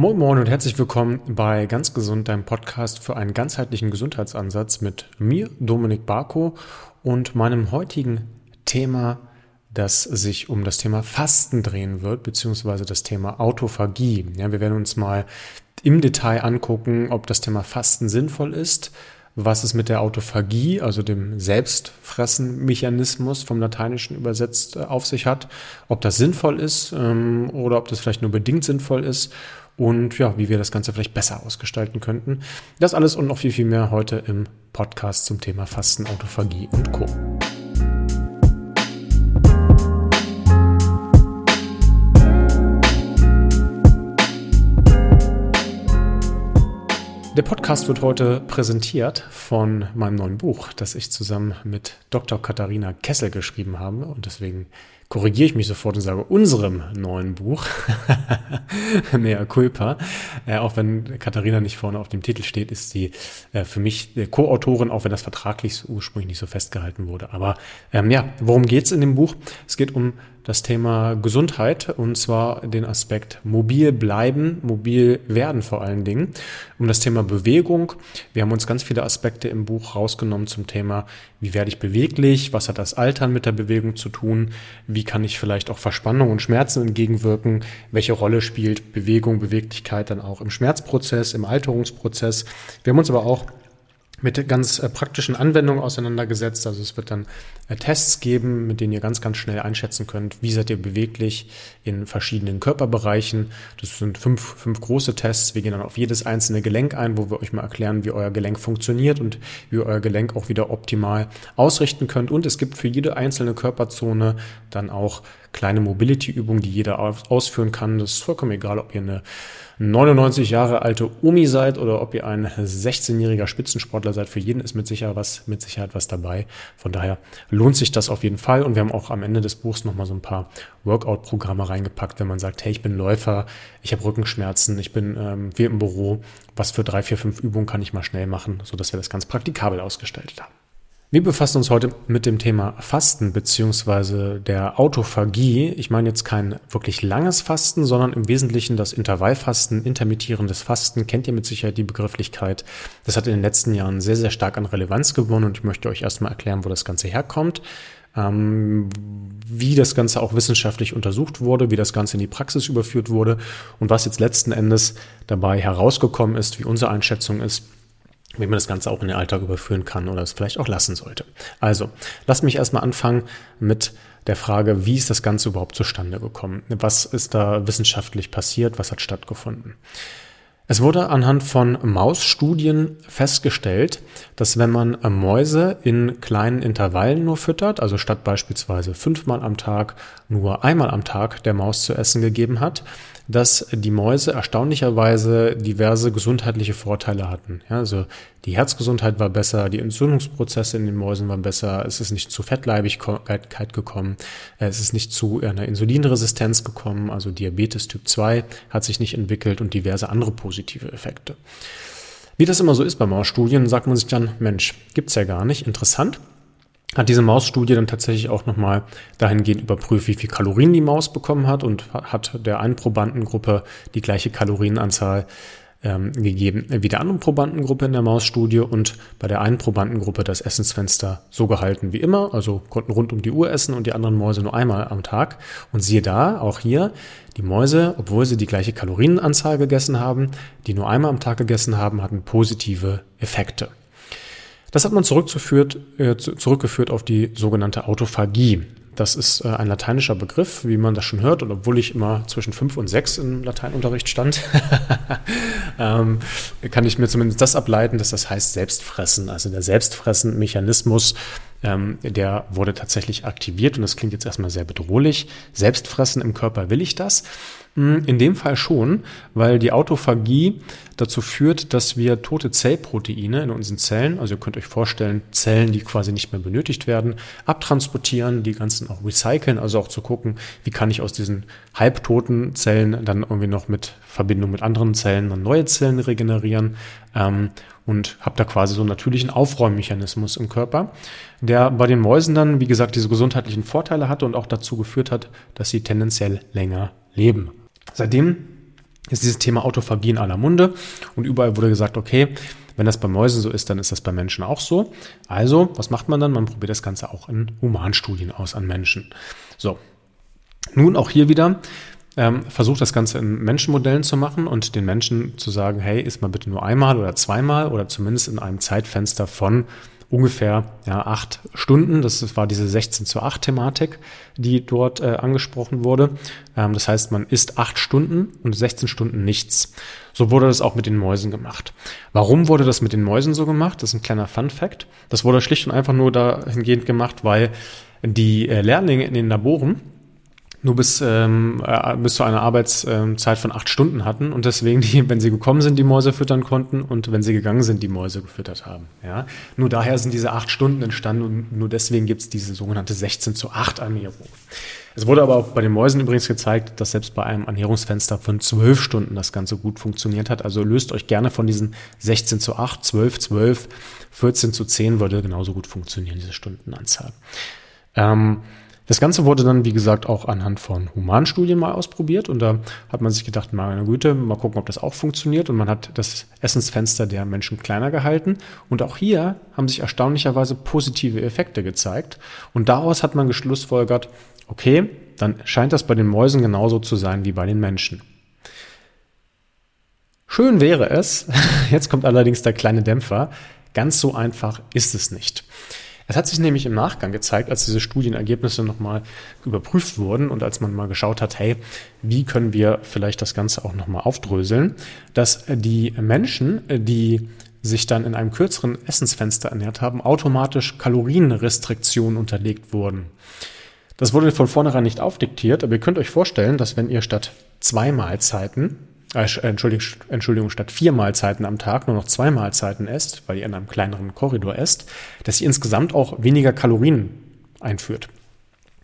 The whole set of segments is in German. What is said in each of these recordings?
Moin Moin und herzlich willkommen bei Ganz Gesund, deinem Podcast für einen ganzheitlichen Gesundheitsansatz mit mir, Dominik Barko, und meinem heutigen Thema, das sich um das Thema Fasten drehen wird, beziehungsweise das Thema Autophagie. Ja, wir werden uns mal im Detail angucken, ob das Thema Fasten sinnvoll ist, was es mit der Autophagie, also dem Selbstfressen-Mechanismus vom Lateinischen übersetzt äh, auf sich hat, ob das sinnvoll ist ähm, oder ob das vielleicht nur bedingt sinnvoll ist und ja, wie wir das Ganze vielleicht besser ausgestalten könnten. Das alles und noch viel, viel mehr heute im Podcast zum Thema Fasten, Autophagie und Co. Der Podcast wird heute präsentiert von meinem neuen Buch, das ich zusammen mit Dr. Katharina Kessel geschrieben habe. Und deswegen korrigiere ich mich sofort und sage unserem neuen Buch, Mea Culpa. Äh, auch wenn Katharina nicht vorne auf dem Titel steht, ist sie äh, für mich Co-Autorin, auch wenn das vertraglich ursprünglich nicht so festgehalten wurde. Aber ähm, ja, worum geht's in dem Buch? Es geht um das Thema Gesundheit und zwar den Aspekt mobil bleiben, mobil werden vor allen Dingen, um das Thema Bewegung. Wir haben uns ganz viele Aspekte im Buch rausgenommen zum Thema, wie werde ich beweglich, was hat das Altern mit der Bewegung zu tun, wie kann ich vielleicht auch Verspannung und Schmerzen entgegenwirken, welche Rolle spielt Bewegung, Beweglichkeit dann auch im Schmerzprozess, im Alterungsprozess. Wir haben uns aber auch mit ganz äh, praktischen Anwendungen auseinandergesetzt. Also es wird dann äh, Tests geben, mit denen ihr ganz, ganz schnell einschätzen könnt, wie seid ihr beweglich in verschiedenen Körperbereichen. Das sind fünf, fünf große Tests. Wir gehen dann auf jedes einzelne Gelenk ein, wo wir euch mal erklären, wie euer Gelenk funktioniert und wie ihr euer Gelenk auch wieder optimal ausrichten könnt. Und es gibt für jede einzelne Körperzone dann auch kleine Mobility-Übungen, die jeder ausführen kann. Das ist vollkommen egal, ob ihr eine 99 Jahre alte Omi seid oder ob ihr ein 16-jähriger Spitzensportler seid. Für jeden ist mit Sicherheit was, mit Sicherheit was dabei. Von daher lohnt sich das auf jeden Fall. Und wir haben auch am Ende des Buchs nochmal so ein paar Workout-Programme reingepackt, wenn man sagt, hey, ich bin Läufer, ich habe Rückenschmerzen, ich bin ähm, wie im Büro. Was für drei, vier, fünf Übungen kann ich mal schnell machen, sodass wir das ganz praktikabel ausgestaltet haben. Wir befassen uns heute mit dem Thema Fasten beziehungsweise der Autophagie. Ich meine jetzt kein wirklich langes Fasten, sondern im Wesentlichen das Intervallfasten, intermittierendes Fasten. Kennt ihr mit Sicherheit die Begrifflichkeit? Das hat in den letzten Jahren sehr, sehr stark an Relevanz gewonnen und ich möchte euch erstmal erklären, wo das Ganze herkommt. Ähm, wie das Ganze auch wissenschaftlich untersucht wurde, wie das Ganze in die Praxis überführt wurde und was jetzt letzten Endes dabei herausgekommen ist, wie unsere Einschätzung ist wie man das Ganze auch in den Alltag überführen kann oder es vielleicht auch lassen sollte. Also, lasst mich erstmal anfangen mit der Frage, wie ist das Ganze überhaupt zustande gekommen? Was ist da wissenschaftlich passiert? Was hat stattgefunden? Es wurde anhand von Mausstudien festgestellt, dass wenn man Mäuse in kleinen Intervallen nur füttert, also statt beispielsweise fünfmal am Tag nur einmal am Tag der Maus zu essen gegeben hat, dass die Mäuse erstaunlicherweise diverse gesundheitliche Vorteile hatten. Ja, also die Herzgesundheit war besser, die Entzündungsprozesse in den Mäusen waren besser, es ist nicht zu Fettleibigkeit gekommen, es ist nicht zu einer Insulinresistenz gekommen, also Diabetes Typ 2 hat sich nicht entwickelt und diverse andere positive Effekte. Wie das immer so ist bei Mausstudien, sagt man sich dann, Mensch, gibt's ja gar nicht, interessant hat diese Mausstudie dann tatsächlich auch nochmal dahingehend überprüft, wie viel Kalorien die Maus bekommen hat und hat der einen Probandengruppe die gleiche Kalorienanzahl ähm, gegeben wie der anderen Probandengruppe in der Mausstudie und bei der einen Probandengruppe das Essensfenster so gehalten wie immer, also konnten rund um die Uhr essen und die anderen Mäuse nur einmal am Tag. Und siehe da, auch hier, die Mäuse, obwohl sie die gleiche Kalorienanzahl gegessen haben, die nur einmal am Tag gegessen haben, hatten positive Effekte. Das hat man zurückgeführt, äh, zurückgeführt auf die sogenannte Autophagie. Das ist äh, ein lateinischer Begriff, wie man das schon hört, und obwohl ich immer zwischen fünf und sechs im Lateinunterricht stand, ähm, kann ich mir zumindest das ableiten, dass das heißt Selbstfressen. Also der Selbstfressen-Mechanismus, ähm, der wurde tatsächlich aktiviert und das klingt jetzt erstmal sehr bedrohlich. Selbstfressen im Körper, will ich das? Hm, in dem Fall schon, weil die Autophagie dazu führt, dass wir tote Zellproteine in unseren Zellen, also ihr könnt euch vorstellen, Zellen, die quasi nicht mehr benötigt werden, abtransportieren, die ganzen auch recyceln, also auch zu gucken, wie kann ich aus diesen halbtoten Zellen dann irgendwie noch mit Verbindung mit anderen Zellen dann neue Zellen regenerieren ähm, und habe da quasi so einen natürlichen Aufräummechanismus im Körper, der bei den Mäusen dann, wie gesagt, diese gesundheitlichen Vorteile hatte und auch dazu geführt hat, dass sie tendenziell länger leben. Seitdem ist dieses Thema Autophagie in aller Munde und überall wurde gesagt, okay, wenn das bei Mäusen so ist, dann ist das bei Menschen auch so. Also, was macht man dann? Man probiert das Ganze auch in Humanstudien aus an Menschen. So. Nun auch hier wieder, ähm, versucht das Ganze in Menschenmodellen zu machen und den Menschen zu sagen, hey, isst mal bitte nur einmal oder zweimal oder zumindest in einem Zeitfenster von ungefähr ja, acht Stunden. Das war diese 16 zu 8 Thematik, die dort äh, angesprochen wurde. Ähm, das heißt, man isst acht Stunden und 16 Stunden nichts. So wurde das auch mit den Mäusen gemacht. Warum wurde das mit den Mäusen so gemacht? Das ist ein kleiner Fun Fact. Das wurde schlicht und einfach nur dahingehend gemacht, weil die äh, Lehrlinge in den Laboren nur bis, ähm, äh, bis zu einer Arbeitszeit von acht Stunden hatten und deswegen, die, wenn sie gekommen sind, die Mäuse füttern konnten und wenn sie gegangen sind, die Mäuse gefüttert haben. Ja? Nur daher sind diese acht Stunden entstanden und nur deswegen gibt es diese sogenannte 16 zu 8 Ernährung. Es wurde aber auch bei den Mäusen übrigens gezeigt, dass selbst bei einem Ernährungsfenster von 12 Stunden das Ganze gut funktioniert hat. Also löst euch gerne von diesen 16 zu 8, 12, 12, 14 zu 10 würde genauso gut funktionieren, diese Stundenanzahl. Ähm, das Ganze wurde dann, wie gesagt, auch anhand von Humanstudien mal ausprobiert und da hat man sich gedacht, meine Güte, mal gucken, ob das auch funktioniert und man hat das Essensfenster der Menschen kleiner gehalten und auch hier haben sich erstaunlicherweise positive Effekte gezeigt und daraus hat man geschlussfolgert, okay, dann scheint das bei den Mäusen genauso zu sein wie bei den Menschen. Schön wäre es, jetzt kommt allerdings der kleine Dämpfer, ganz so einfach ist es nicht. Es hat sich nämlich im Nachgang gezeigt, als diese Studienergebnisse nochmal überprüft wurden und als man mal geschaut hat, hey, wie können wir vielleicht das Ganze auch nochmal aufdröseln, dass die Menschen, die sich dann in einem kürzeren Essensfenster ernährt haben, automatisch Kalorienrestriktionen unterlegt wurden. Das wurde von vornherein nicht aufdiktiert, aber ihr könnt euch vorstellen, dass wenn ihr statt zwei Mahlzeiten äh, Entschuldigung, Entschuldigung, statt vier Mahlzeiten am Tag nur noch zwei Mahlzeiten esst, weil ihr in einem kleineren Korridor esst, dass ihr insgesamt auch weniger Kalorien einführt.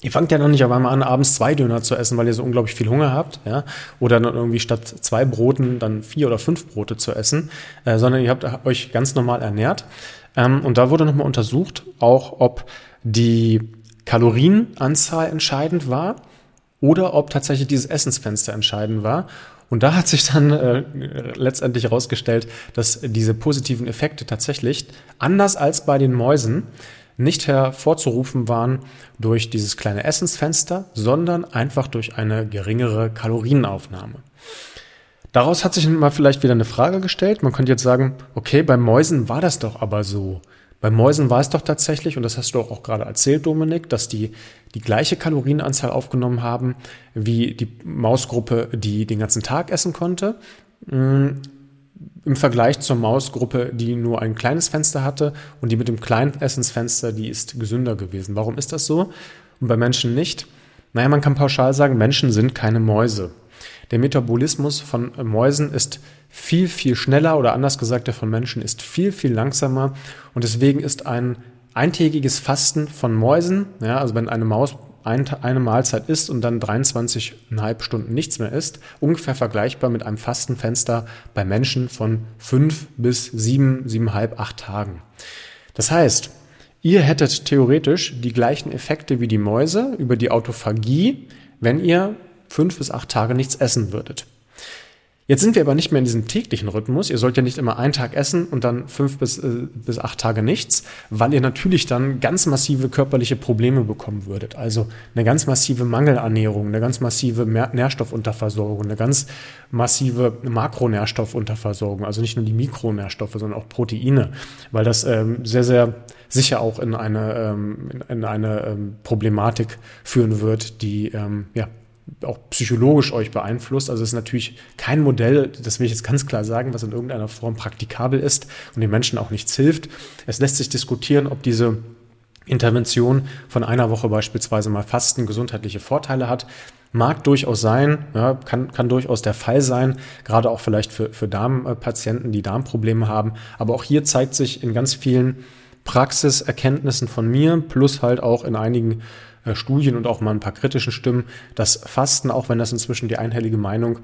Ihr fangt ja noch nicht auf einmal an, abends zwei Döner zu essen, weil ihr so unglaublich viel Hunger habt, ja, oder dann irgendwie statt zwei Broten dann vier oder fünf Brote zu essen, äh, sondern ihr habt euch ganz normal ernährt. Ähm, und da wurde nochmal untersucht, auch ob die Kalorienanzahl entscheidend war oder ob tatsächlich dieses Essensfenster entscheidend war. Und da hat sich dann äh, letztendlich herausgestellt, dass diese positiven Effekte tatsächlich, anders als bei den Mäusen, nicht hervorzurufen waren durch dieses kleine Essensfenster, sondern einfach durch eine geringere Kalorienaufnahme. Daraus hat sich mal vielleicht wieder eine Frage gestellt. Man könnte jetzt sagen, okay, bei Mäusen war das doch aber so. Bei Mäusen war es doch tatsächlich, und das hast du auch gerade erzählt, Dominik, dass die die gleiche Kalorienanzahl aufgenommen haben wie die Mausgruppe, die den ganzen Tag essen konnte. Mm, Im Vergleich zur Mausgruppe, die nur ein kleines Fenster hatte und die mit dem kleinen Essensfenster, die ist gesünder gewesen. Warum ist das so? Und bei Menschen nicht? Naja, man kann pauschal sagen, Menschen sind keine Mäuse. Der Metabolismus von Mäusen ist viel, viel schneller oder anders gesagt, der von Menschen ist viel, viel langsamer und deswegen ist ein eintägiges Fasten von Mäusen, ja, also wenn eine Maus ein, eine Mahlzeit isst und dann 23,5 Stunden nichts mehr isst, ungefähr vergleichbar mit einem Fastenfenster bei Menschen von 5 bis 7, 7,5, 8 Tagen. Das heißt, ihr hättet theoretisch die gleichen Effekte wie die Mäuse über die Autophagie, wenn ihr fünf bis acht Tage nichts essen würdet. Jetzt sind wir aber nicht mehr in diesem täglichen Rhythmus. Ihr sollt ja nicht immer einen Tag essen und dann fünf bis, äh, bis acht Tage nichts, weil ihr natürlich dann ganz massive körperliche Probleme bekommen würdet. Also eine ganz massive Mangelernährung, eine ganz massive Nährstoffunterversorgung, eine ganz massive Makronährstoffunterversorgung. Also nicht nur die Mikronährstoffe, sondern auch Proteine, weil das ähm, sehr, sehr sicher auch in eine, ähm, in eine ähm, Problematik führen wird, die ähm, ja, auch psychologisch euch beeinflusst. Also es ist natürlich kein Modell, das will ich jetzt ganz klar sagen, was in irgendeiner Form praktikabel ist und den Menschen auch nichts hilft. Es lässt sich diskutieren, ob diese Intervention von einer Woche beispielsweise mal Fasten gesundheitliche Vorteile hat. Mag durchaus sein, ja, kann, kann durchaus der Fall sein, gerade auch vielleicht für, für Darmpatienten, die Darmprobleme haben. Aber auch hier zeigt sich in ganz vielen Praxiserkenntnissen von mir, plus halt auch in einigen Studien und auch mal ein paar kritischen Stimmen, dass Fasten, auch wenn das inzwischen die einhellige Meinung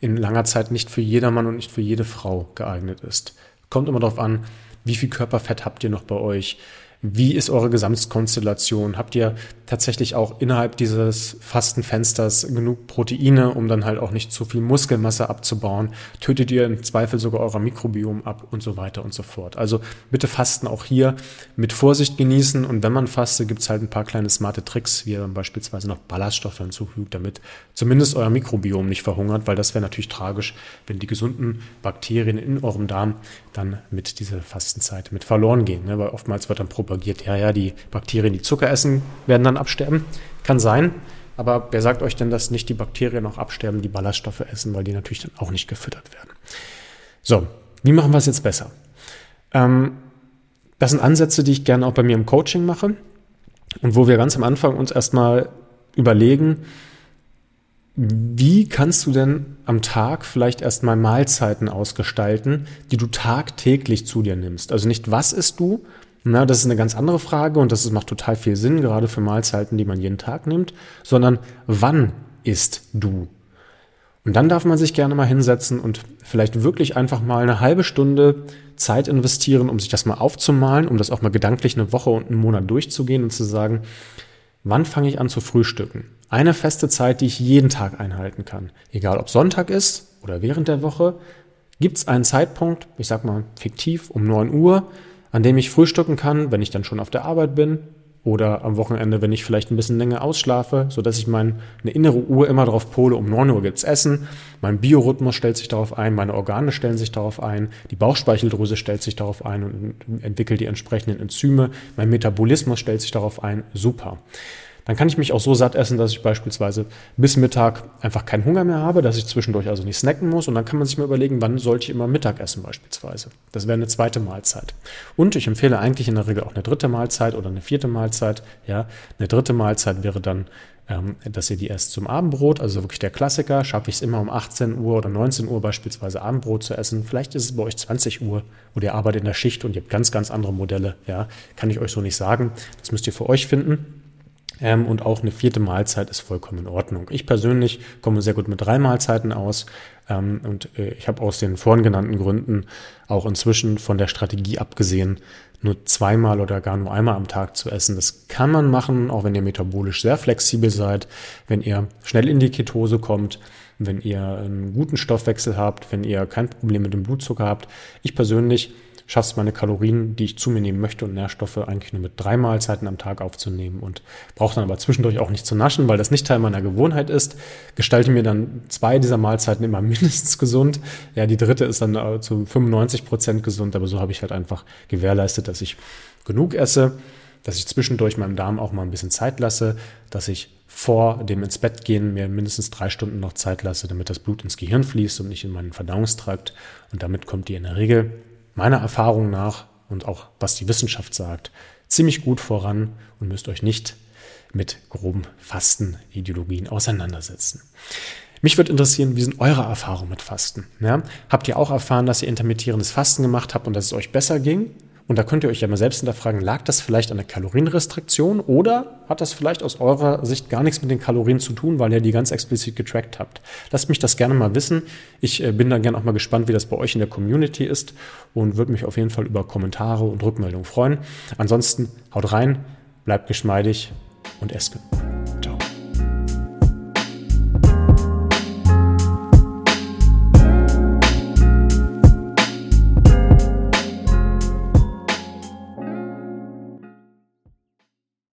in langer Zeit nicht für jedermann und nicht für jede Frau geeignet ist. Kommt immer darauf an, wie viel Körperfett habt ihr noch bei euch? Wie ist eure Gesamtkonstellation? Habt ihr tatsächlich auch innerhalb dieses Fastenfensters genug Proteine, um dann halt auch nicht zu viel Muskelmasse abzubauen? Tötet ihr im Zweifel sogar euer Mikrobiom ab und so weiter und so fort? Also bitte Fasten auch hier mit Vorsicht genießen und wenn man fastet, gibt es halt ein paar kleine smarte Tricks, wie ihr dann beispielsweise noch Ballaststoffe hinzufügt, damit zumindest euer Mikrobiom nicht verhungert, weil das wäre natürlich tragisch, wenn die gesunden Bakterien in eurem Darm dann mit dieser Fastenzeit mit verloren gehen. Ne? Weil oftmals wird dann propagiert, ja, ja, die Bakterien, die Zucker essen, werden dann absterben. Kann sein. Aber wer sagt euch denn, dass nicht die Bakterien auch absterben, die Ballaststoffe essen, weil die natürlich dann auch nicht gefüttert werden? So, wie machen wir es jetzt besser? Ähm, das sind Ansätze, die ich gerne auch bei mir im Coaching mache und wo wir ganz am Anfang uns erstmal überlegen, wie kannst du denn am Tag vielleicht erstmal Mahlzeiten ausgestalten, die du tagtäglich zu dir nimmst? Also nicht was isst du, na, das ist eine ganz andere Frage und das macht total viel Sinn, gerade für Mahlzeiten, die man jeden Tag nimmt, sondern wann isst du? Und dann darf man sich gerne mal hinsetzen und vielleicht wirklich einfach mal eine halbe Stunde Zeit investieren, um sich das mal aufzumalen, um das auch mal gedanklich eine Woche und einen Monat durchzugehen und zu sagen, wann fange ich an zu frühstücken? Eine feste Zeit, die ich jeden Tag einhalten kann. Egal ob Sonntag ist oder während der Woche, gibt es einen Zeitpunkt, ich sag mal fiktiv um 9 Uhr, an dem ich frühstücken kann, wenn ich dann schon auf der Arbeit bin oder am Wochenende, wenn ich vielleicht ein bisschen länger ausschlafe, so dass ich meine innere Uhr immer darauf pole, um 9 Uhr gibt's Essen, mein Biorhythmus stellt sich darauf ein, meine Organe stellen sich darauf ein, die Bauchspeicheldrüse stellt sich darauf ein und entwickelt die entsprechenden Enzyme, mein Metabolismus stellt sich darauf ein, super dann kann ich mich auch so satt essen, dass ich beispielsweise bis Mittag einfach keinen Hunger mehr habe, dass ich zwischendurch also nicht snacken muss. Und dann kann man sich mal überlegen, wann sollte ich immer Mittag essen beispielsweise. Das wäre eine zweite Mahlzeit. Und ich empfehle eigentlich in der Regel auch eine dritte Mahlzeit oder eine vierte Mahlzeit. Ja, eine dritte Mahlzeit wäre dann ähm, dass ihr die erst zum Abendbrot, also wirklich der Klassiker, schaffe ich es immer um 18 Uhr oder 19 Uhr beispielsweise Abendbrot zu essen. Vielleicht ist es bei euch 20 Uhr oder ihr arbeitet in der Schicht und ihr habt ganz, ganz andere Modelle. Ja, kann ich euch so nicht sagen. Das müsst ihr für euch finden. Ähm, und auch eine vierte Mahlzeit ist vollkommen in Ordnung. Ich persönlich komme sehr gut mit drei Mahlzeiten aus. Ähm, und äh, ich habe aus den vorhin genannten Gründen auch inzwischen von der Strategie abgesehen, nur zweimal oder gar nur einmal am Tag zu essen. Das kann man machen, auch wenn ihr metabolisch sehr flexibel seid, wenn ihr schnell in die Ketose kommt, wenn ihr einen guten Stoffwechsel habt, wenn ihr kein Problem mit dem Blutzucker habt. Ich persönlich schaffe es meine Kalorien, die ich zu mir nehmen möchte und Nährstoffe eigentlich nur mit drei Mahlzeiten am Tag aufzunehmen und brauche dann aber zwischendurch auch nicht zu naschen, weil das nicht Teil meiner Gewohnheit ist. Gestalte mir dann zwei dieser Mahlzeiten immer mindestens gesund. Ja, die dritte ist dann äh, zu 95 Prozent gesund, aber so habe ich halt einfach gewährleistet, dass ich genug esse, dass ich zwischendurch meinem Darm auch mal ein bisschen Zeit lasse, dass ich vor dem ins Bett gehen mir mindestens drei Stunden noch Zeit lasse, damit das Blut ins Gehirn fließt und nicht in meinen Verdauungstrakt. Und damit kommt ihr in der Regel meiner Erfahrung nach und auch was die Wissenschaft sagt, ziemlich gut voran und müsst euch nicht mit groben Fastenideologien auseinandersetzen. Mich würde interessieren, wie sind eure Erfahrungen mit Fasten? Ja? Habt ihr auch erfahren, dass ihr intermittierendes Fasten gemacht habt und dass es euch besser ging? Und da könnt ihr euch ja mal selbst hinterfragen, lag das vielleicht an der Kalorienrestriktion oder hat das vielleicht aus eurer Sicht gar nichts mit den Kalorien zu tun, weil ihr die ganz explizit getrackt habt? Lasst mich das gerne mal wissen. Ich äh, bin da gerne auch mal gespannt, wie das bei euch in der Community ist und würde mich auf jeden Fall über Kommentare und Rückmeldungen freuen. Ansonsten haut rein, bleibt geschmeidig und esst. Ciao.